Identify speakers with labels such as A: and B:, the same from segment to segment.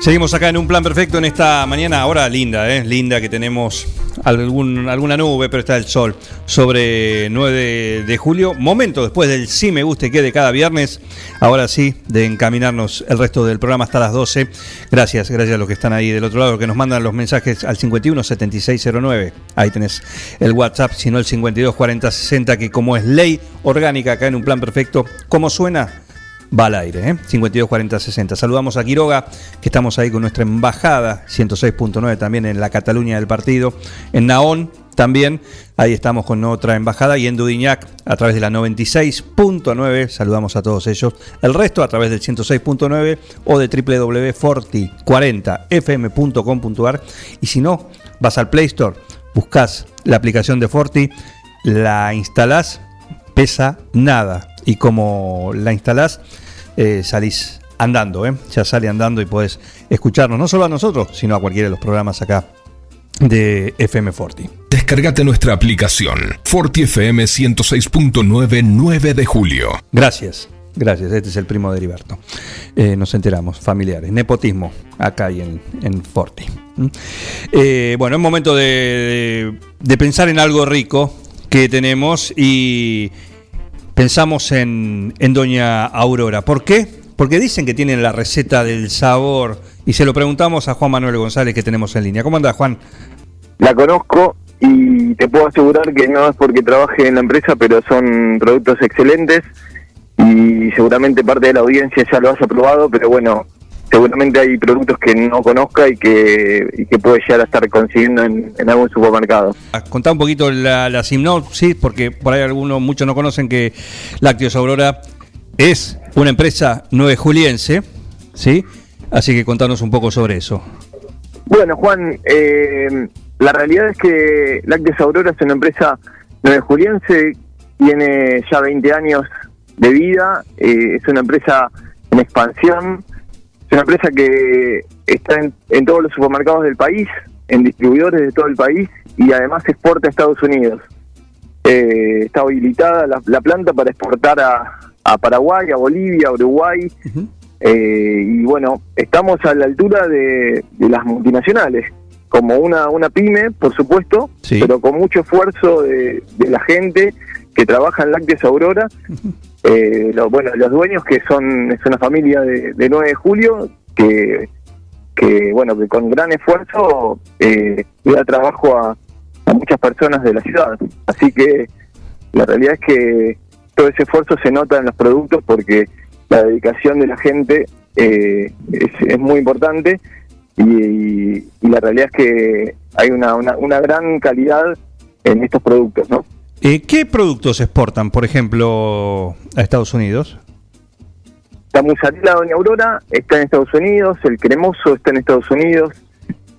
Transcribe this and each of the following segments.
A: Seguimos acá en un plan perfecto en esta mañana, ahora linda, ¿eh? linda que tenemos algún, alguna nube, pero está el sol, sobre 9 de, julio, momento después del sí me guste que de cada viernes, ahora sí, de encaminarnos el resto del programa hasta las 12. Gracias, gracias a los que están ahí del otro lado, que nos mandan los mensajes al 51 7609, ahí tenés el WhatsApp, sino el 52 40 60, que como es ley orgánica acá en un plan perfecto, ¿cómo suena? Va al aire, ¿eh? 52 40 60. Saludamos a Quiroga, que estamos ahí con nuestra embajada, 106.9 también en la Cataluña del partido, en Naón también, ahí estamos con otra embajada, y en Dudignac a través de la 96.9, saludamos a todos ellos. El resto a través del 106.9 o de www.forti40fm.com.ar. Y si no, vas al Play Store, buscas la aplicación de Forti, la instalás, pesa nada y como la instalás, eh, salís andando, ¿eh? ya sale andando y podés escucharnos, no solo a nosotros, sino a cualquiera de los programas acá de FM Forti.
B: Descargate nuestra aplicación Forti FM 106.9 9 de julio.
A: Gracias. Gracias, este es el primo de Heriberto. Eh, nos enteramos, familiares, nepotismo acá y en, en Forti. ¿Mm? Eh, bueno, es momento de, de pensar en algo rico que tenemos y, pensamos en, Doña Aurora. ¿Por qué? Porque dicen que tienen la receta del sabor y se lo preguntamos a Juan Manuel González que tenemos en línea. ¿Cómo anda Juan?
C: La conozco y te puedo asegurar que no es porque trabaje en la empresa, pero son productos excelentes y seguramente parte de la audiencia ya lo haya probado, pero bueno, seguramente hay productos que no conozca y que, que puede llegar a estar consiguiendo en, algún supermercado.
A: Contá un poquito la, la sinopsis, porque por ahí algunos, muchos no conocen que Lácteos Aurora es una empresa nueve juliense, ¿sí? Así que contanos un poco sobre eso.
C: Bueno, Juan, eh, la realidad es que Lácteos Aurora es una empresa nueve juliense, tiene ya 20 años de vida, eh, es una empresa en expansión, es una empresa que está en, todos los supermercados del país, en distribuidores de todo el país y además exporta a Estados Unidos. Eh, está habilitada la, planta para exportar a, Paraguay, a Bolivia, a Uruguay. Eh, y bueno, estamos a la altura de, las multinacionales, como una, una pyme, por supuesto, pero con mucho esfuerzo de, la gente que trabaja en Lácteos Aurora eh, bueno, los dueños que son es una familia de, 9 de julio que, que bueno que con gran esfuerzo eh, da trabajo a, muchas personas de la ciudad. Así que la realidad es que todo ese esfuerzo se nota en los productos porque la dedicación de la gente eh, es, muy importante y, la realidad es que hay una, una, una gran calidad en estos productos, ¿no?
A: Eh, ¿Qué productos exportan, por ejemplo, a Estados Unidos?
C: La mozzarella Doña Aurora está en Estados Unidos, el cremoso está en Estados Unidos,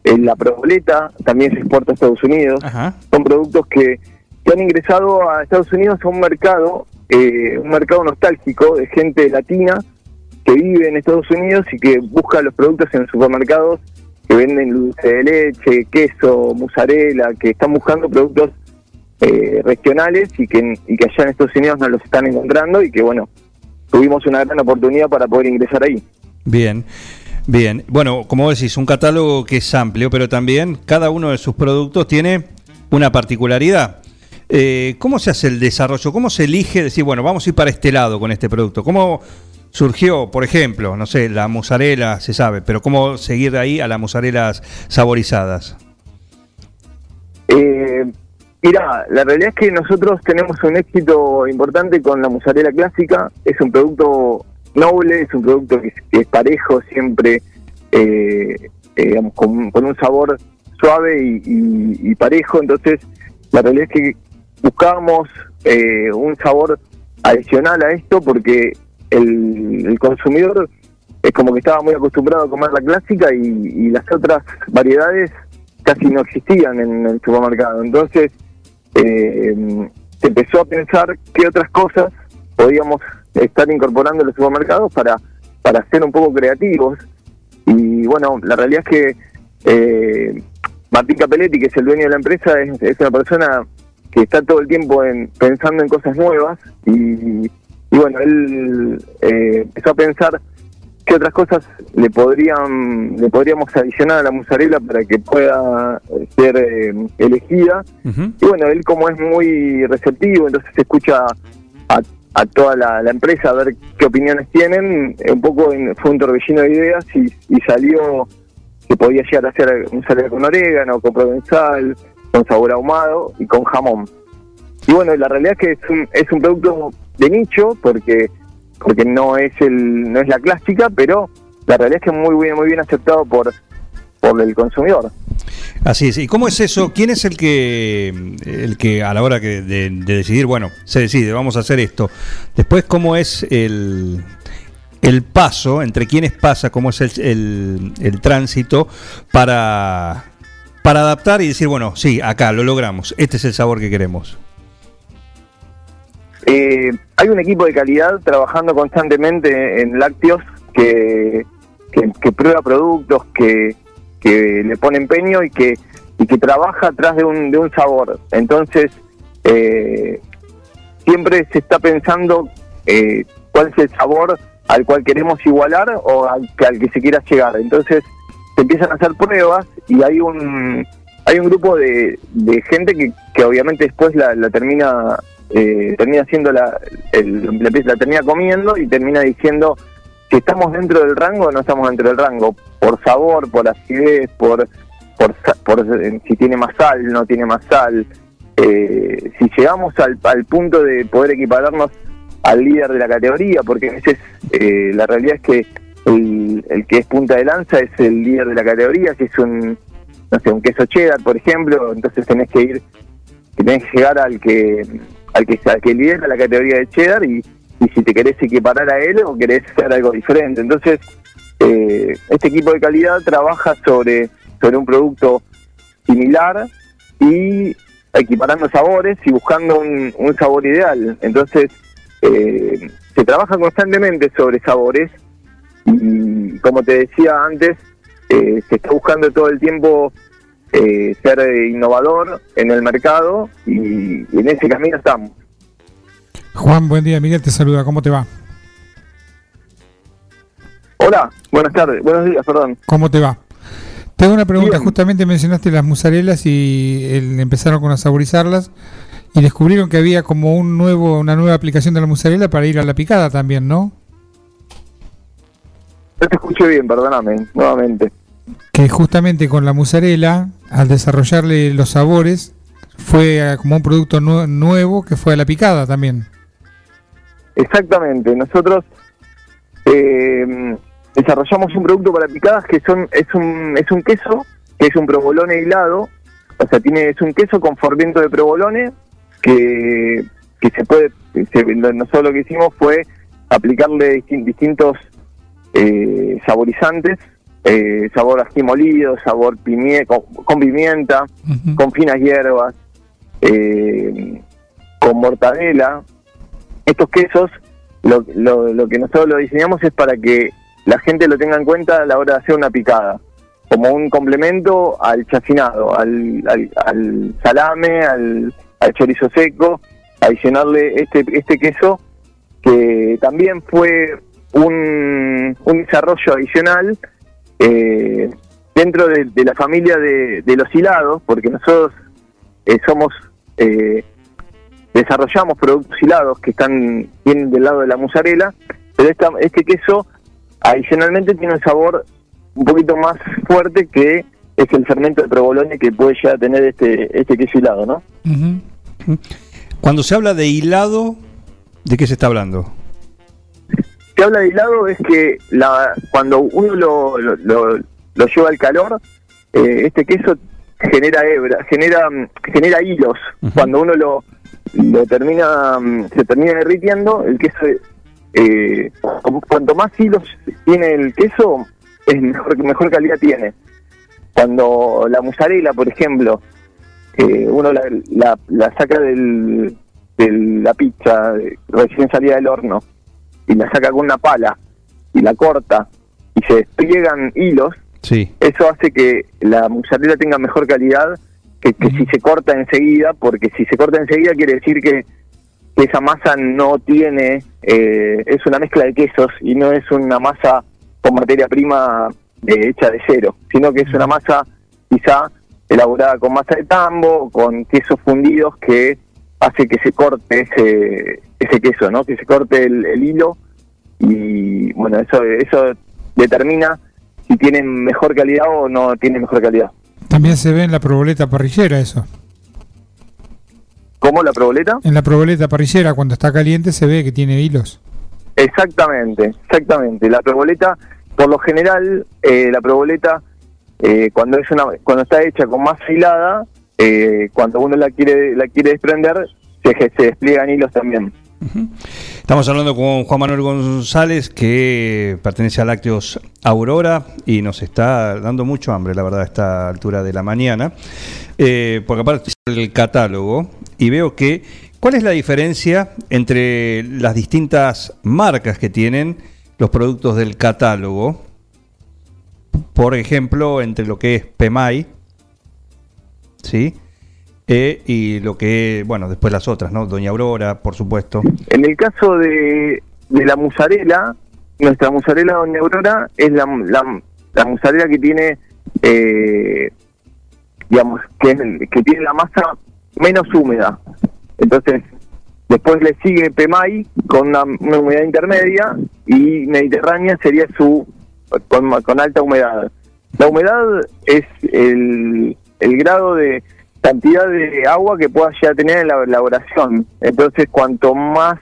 C: eh, la proboleta también se exporta a Estados Unidos. Son productos que, han ingresado a Estados Unidos a un mercado, eh, un mercado nostálgico de gente latina que vive en Estados Unidos y que busca los productos en supermercados que venden dulce de leche, queso, mozzarella, que están buscando productos eh, regionales y que, y que allá en Estados Unidos no los están encontrando y que bueno, tuvimos una gran oportunidad para poder ingresar ahí.
A: Bien. Bien, bueno, como decís, un catálogo que es amplio, pero también cada uno de sus productos tiene una particularidad. Eh, ¿Cómo se hace el desarrollo? ¿Cómo se elige decir, bueno, vamos a ir para este lado con este producto? ¿Cómo surgió, por ejemplo, no sé, la mozzarella, se sabe, pero cómo seguir ahí a las mozzarellas saborizadas?
C: Eh, Mira, la realidad es que nosotros tenemos un éxito importante con la mozzarella clásica. Es un producto noble, es un producto que es, parejo, siempre eh, eh, con, un sabor suave y, parejo. Entonces, la realidad es que buscamos eh, un sabor adicional a esto porque el, consumidor es como que estaba muy acostumbrado a comer la clásica y las otras variedades casi no existían en el supermercado. Entonces, eh, se empezó a pensar qué otras cosas podíamos estar incorporando en los supermercados para, para ser un poco creativos. Y bueno, la realidad es que eh, Martín Capelletti, que es el dueño de la empresa, es, es una persona que está todo el tiempo en, pensando en cosas nuevas y, y bueno, él eh, empezó a pensar qué otras cosas le podrían le podríamos adicionar a la mozzarella para que pueda ser eh, elegida. Y bueno él como es muy receptivo entonces escucha a, a toda la, la empresa a ver qué opiniones tienen. Eh, un poco en- fue un torbellino de ideas y, y salió que podía llegar a ser un salero con orégano con provenzal con sabor ahumado y con jamón. Y bueno la realidad es que es un, es un producto de nicho porque porque no es el no es la clásica pero la realidad es que muy bien muy bien aceptado por por el consumidor
A: Así es. ¿Y cómo es eso? ¿Quién es el que, el que a la hora que de, de decidir, bueno, se decide, vamos a hacer esto? Después, ¿cómo es el, el paso, entre quiénes pasa, cómo es el, el- el tránsito para, para adaptar y decir, bueno, sí, acá lo logramos, este es el sabor que queremos?
C: Eh, hay un equipo de calidad trabajando constantemente en lácteos que, prueba productos, que, que le pone empeño y que, y que trabaja atrás de un, de un sabor. Entonces, eh, siempre se está pensando eh, cuál es el sabor al cual queremos igualar o al, que- al que se quiera llegar. Entonces, se empiezan a hacer pruebas y hay un hay un grupo de, de gente que, que obviamente después la, la termina eh, termina haciendo la, el- la, la termina comiendo y termina diciendo que estamos dentro del rango o no estamos dentro del rango. Por sabor por acidez por por, eh, si tiene más sal no tiene más sal. Eh, si llegamos al, punto de poder equipararnos al líder de la categoría porque a veces eh, la realidad es que el, el que es punta de lanza es el líder de la categoría si es un no sé un queso cheddar por ejemplo. Entonces tenés que ir que tenés que llegar al que al que al que lidera la categoría de cheddar y, y si te querés equiparar a él o querés hacer algo diferente. Entonces eh, este equipo de calidad trabaja sobre sobre un producto similar y equiparando sabores y buscando un, un sabor ideal. Entonces eh, se trabaja constantemente sobre sabores y como te decía antes eh, se está buscando todo el tiempo eh, ser eh, innovador en el mercado y, y en ese camino estamos.
D: Juan, buen día. Miguel te saluda. ¿Cómo te va?
C: Hola, buenas tardes, buenos días, perdón.
D: ¿Cómo te va? Te hago una pregunta.
C: Bien.
D: Justamente mencionaste las musarelas y el- empezaron con a saborizarlas y descubrieron que había como un nuevo, una nueva aplicación de la musarela para ir a la picada también, ¿no?
C: No te escuché bien, perdóname, nuevamente.
D: Que justamente con la musarela, al desarrollarle los sabores, fue como un producto nue- nuevo que fue a la picada también.
C: Exactamente, nosotros eh, desarrollamos un producto para picadas que son es un es un queso que es un provolone hilado, o sea tiene es un queso con fermento de provolone que que se puede se- nosotros lo que hicimos fue aplicarle distin- distintos eh, saborizantes, eh, sabor ají molido, sabor pimie- con, con pimienta, con finas hierbas, eh, con mortadela. Estos quesos, lo, lo, lo que nosotros lo diseñamos es para que la gente lo tenga en cuenta a la hora de hacer una picada, como un complemento al chacinado, al, al, al salame, al, al chorizo seco, adicionarle este, este queso que también fue un, un desarrollo adicional eh, dentro de, la familia de, de los hilados, porque nosotros eh, somos eh, desarrollamos productos hilados que están vienen del lado de la mozzarella, pero este queso adicionalmente tiene un sabor un poquito más fuerte que es el fermento de provolone que puede ya tener este este queso hilado, ¿no?
D: Ujú.
A: Cuando se habla de hilado, ¿de qué se está hablando?
C: Se habla de hilado es que la, cuando uno lo, lo, lo- lo lleva al calor, eh, este queso genera hebra, genera genera hilos. Cuando uno lo, lo termina mm, se termina derritiendo, el queso eh, cu- cuanto más hilos tiene el queso, es mejor, mejor calidad tiene. Cuando la mozzarella, por ejemplo, eh, uno la, la- la saca del, de la pizza recién salida del horno y la saca con una pala y la corta y se despliegan hilos,
A: Sí.
C: eso hace que la mozzarella tenga mejor calidad que, que si se corta enseguida, porque si se corta enseguida quiere decir que, que esa masa no tiene, eh, es una mezcla de quesos y no es una masa con materia prima eh, hecha de cero, sino que es una masa quizá elaborada con masa de tambo, con quesos fundidos que hace que se corte ese, ese queso, ¿no? que se corte el, el hilo y bueno, eso, eso determina si tienen mejor calidad o no tienen mejor calidad.
D: También se ve en la proboleta parrillera eso.
C: ¿Cómo la proboleta?
D: En la proboleta parrillera, cuando está caliente, se ve que tiene hilos.
C: Exactamente, exactamente. La proboleta, por lo general, eh, la proboleta, eh, cuando es una, cuando está hecha con masa hilada, eh, cuando uno la quiere, la quiere desprender, se, se despliegan hilos también.
A: Estamos hablando con Juan Manuel González, que pertenece a Lácteos Aurora y nos está dando mucho hambre, la verdad, a esta altura de la mañana. Eh, porque aparte el catálogo y veo que, ¿cuál es la diferencia entre las distintas marcas que tienen los productos del catálogo? Por ejemplo, entre lo que es PEMAI, ¿sí? Eh, y lo que, bueno, después las otras, ¿no? Doña Aurora, por supuesto.
C: En el caso de, de la musarela, nuestra musarela Doña Aurora es la, la, la musarela que tiene, eh, digamos, que, que tiene la masa menos húmeda. Entonces, después le sigue Pemay con una, una humedad intermedia y Mediterránea sería su con, con alta humedad. La humedad es el, el grado de cantidad de agua que pueda ya tener en la elaboración. Entonces, cuanto más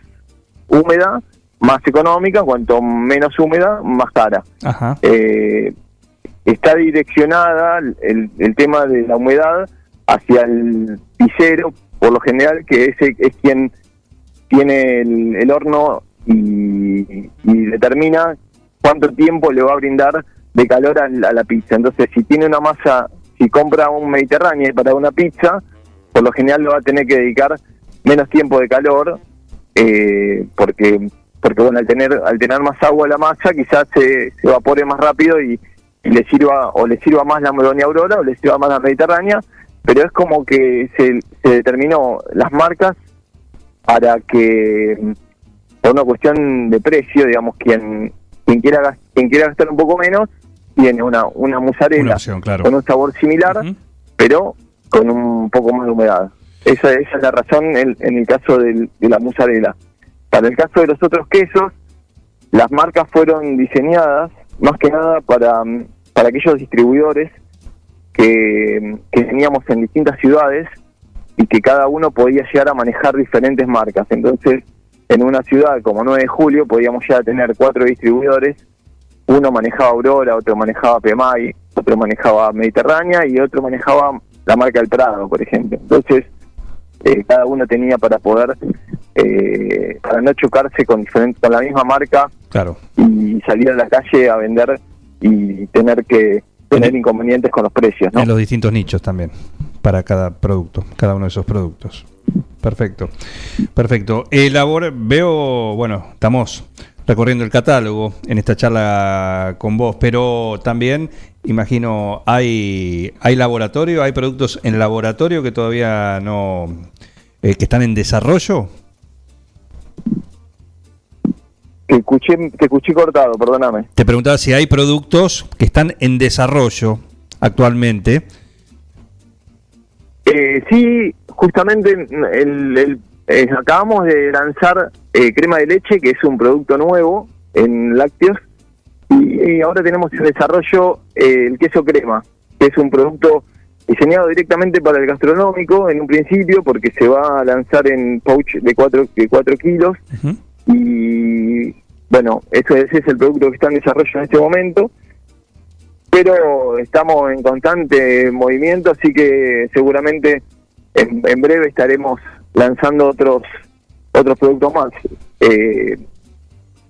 C: húmeda, más económica, cuanto menos húmeda, más cara.
A: Ajá.
C: Eh, está direccionada el, el tema de la humedad hacia el pisero, por lo general, que ese es quien tiene el, el horno y, y determina cuánto tiempo le va a brindar de calor a, la- a la pizza. Entonces, si tiene una masa, si compra un Mediterráneo para una pizza, por lo general lo va a tener que dedicar menos tiempo de calor, eh, porque porque bueno, al tener al tener más agua la masa, quizás se, se evapore más rápido y, le sirva o le sirva más la Doña Aurora o le sirva más la Mediterránea, pero es como que se, se determinó las marcas para que por una cuestión de precio, digamos, quien quien quiera quien quiera gastar un poco menos tiene una una mozzarella
A: claro.
C: con un sabor similar, pero con un poco más de humedad. Esa, esa es la razón en, en el caso del- de la mozzarella. Para el caso de los otros quesos, las marcas fueron diseñadas más que nada para, mm, para aquellos distribuidores que, que teníamos en distintas ciudades y que cada uno podía llegar a manejar diferentes marcas. Entonces, en una ciudad como 9 de julio podíamos llegar a tener cuatro distribuidores, uno manejaba Aurora, otro manejaba PMI, otro manejaba Mediterránea y otro manejaba la marca El Prado, por ejemplo. Entonces, eh, cada uno tenía para poder, eh, para no chocarse con, diferente, con la misma marca
A: Claro.
C: y salir a la calle a vender y tener que tener
A: En-
C: inconvenientes con los precios, ¿no?
A: En los distintos nichos también, para cada producto, cada uno de esos productos. Perfecto, perfecto. Elabor, veo, bueno, estamos recorriendo el catálogo en esta charla con vos, pero también, imagino, hay, hay laboratorio, hay productos en laboratorio que todavía no, eh, que están en desarrollo.
C: Que escuché, cortado, perdóname.
A: Te preguntaba si hay productos que están en desarrollo actualmente.
C: Eh, sí, justamente el, el- eh, acabamos de lanzar eh, crema de leche, que es un producto nuevo en lácteos, y, y ahora tenemos en desarrollo eh, el queso crema, que es un producto diseñado directamente para el gastronómico en un principio, porque se va a lanzar en pouch de 4 de cuatro kilos, y bueno, eso ese es el producto que está en desarrollo en este momento. Pero estamos en constante movimiento, así que seguramente en, en breve estaremos lanzando otros otros productos más. Eh,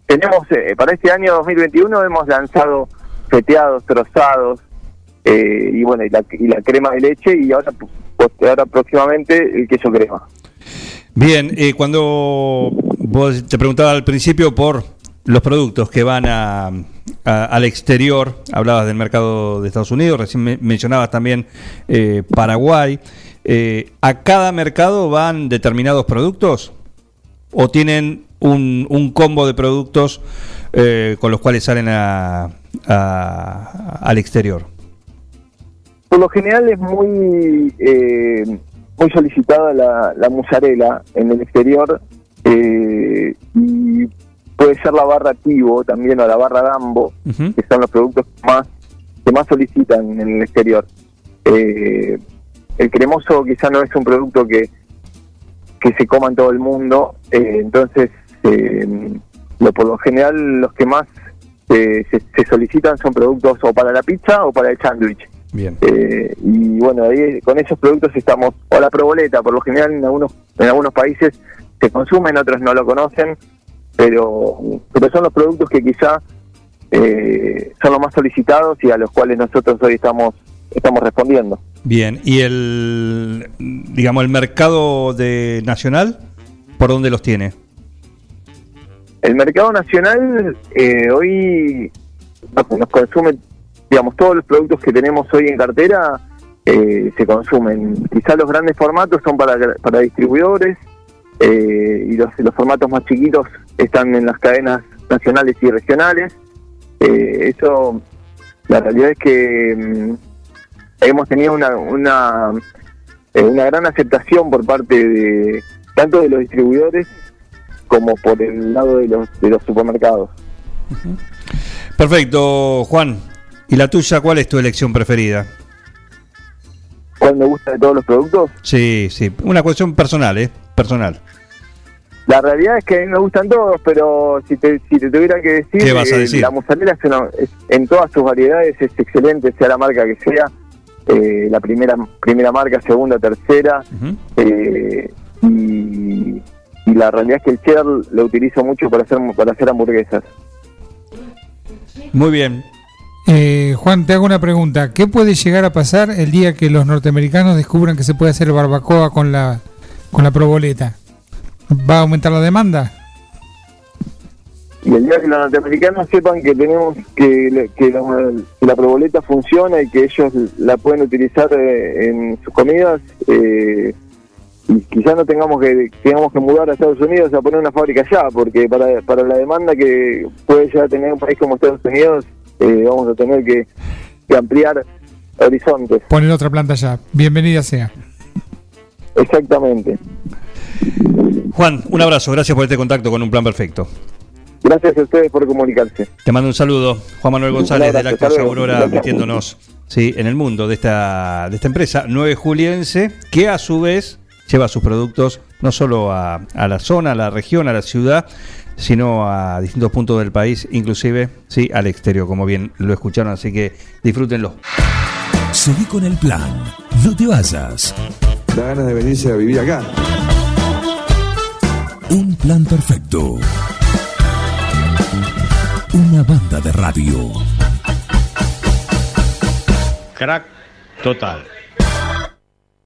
C: tenemos, eh, para este año 2021 hemos lanzado feteados, trozados, eh, y bueno, y la, y la crema de leche, y ahora, pues, ahora próximamente el queso crema.
A: Bien, eh, cuando vos te preguntaba al principio por los productos que van a, al exterior, hablabas del mercado de Estados Unidos, recién me- mencionabas también eh, Paraguay. Eh, ¿A cada mercado van determinados productos? ¿O tienen un, un combo de productos eh, con los cuales salen a- a- al exterior?
C: Por lo general es muy eh, muy solicitada la, la mozzarella en el exterior eh, y puede ser la barra Tivo también o la barra Dambo, que son los productos más que más solicitan en el exterior. Eh, el cremoso quizá no es un producto que, que se coma en todo el mundo, eh, entonces eh, lo, por lo general los que más eh, se, se solicitan son productos o para la pizza o para el sándwich.
A: Bien.
C: Y bueno, ahí con esos productos estamos, o la proboleta, por lo general en algunos, en algunos países se consumen, otros no lo conocen, pero, pero son los productos que quizá eh, son los más solicitados y a los cuales nosotros hoy estamos, estamos respondiendo.
A: Bien, y el, digamos, el mercado de nacional, ¿por dónde los tiene?
C: El mercado nacional eh, hoy nos, consume, digamos, todos los productos que tenemos hoy en cartera eh, se consumen. Quizá los grandes formatos son para, para distribuidores eh, y los, los formatos más chiquitos están en las cadenas nacionales y regionales. Eh, eso, la realidad es que mm, hemos tenido una, una, eh, una gran aceptación por parte de tanto de los distribuidores como por el lado de los, de los supermercados.
A: Perfecto, Juan. ¿Y la tuya cuál es tu elección preferida?
C: ¿Cuál me gusta de todos los productos?
A: Sí, sí, una cuestión personal, ¿eh? Personal.
C: La realidad es que a mí me gustan todos, pero si te, si te tuviera que decir,
A: ¿Qué vas a
C: eh,
A: decir?
C: la mozzarella es una- es- en todas sus variedades es excelente, sea la marca que sea, eh, la primera primera marca, segunda, tercera, eh, y, y la realidad es que el cheddar lo utilizo mucho para hacer para hacer hamburguesas.
A: Muy bien.
D: Eh, Juan, te hago una pregunta. ¿Qué puede llegar a pasar el día que los norteamericanos descubran que se puede hacer barbacoa con la, con la proboleta? ¿Va a aumentar la demanda?
C: Y el día que los norteamericanos sepan que tenemos que, que la, la proboleta funciona y que ellos la pueden utilizar eh, en sus comidas, eh, y quizás no tengamos que tengamos que mudar a Estados Unidos a poner una fábrica allá, porque para, para la demanda que puede llegar a tener un país como Estados Unidos, eh, vamos a tener que, que ampliar horizontes.
D: Poner otra planta allá. Bienvenida sea.
C: Exactamente.
A: Juan, un abrazo, gracias por este contacto con un plan perfecto.
C: Gracias a ustedes por comunicarse.
A: Te mando un saludo, Juan Manuel González de
C: hasta luego.
A: Aurora, metiéndonos sí, en el mundo de esta, de esta empresa, 9 Juliense, que a su vez lleva sus productos no solo a, a la zona, a la región, a la ciudad, sino a distintos puntos del país, inclusive sí, al exterior, como bien lo escucharon, así que disfrútenlo.
B: Seguí con el plan. No te vayas.
E: Da ganas de venirse a vivir acá.
B: Un plan perfecto. Una banda de radio.
F: Crack total.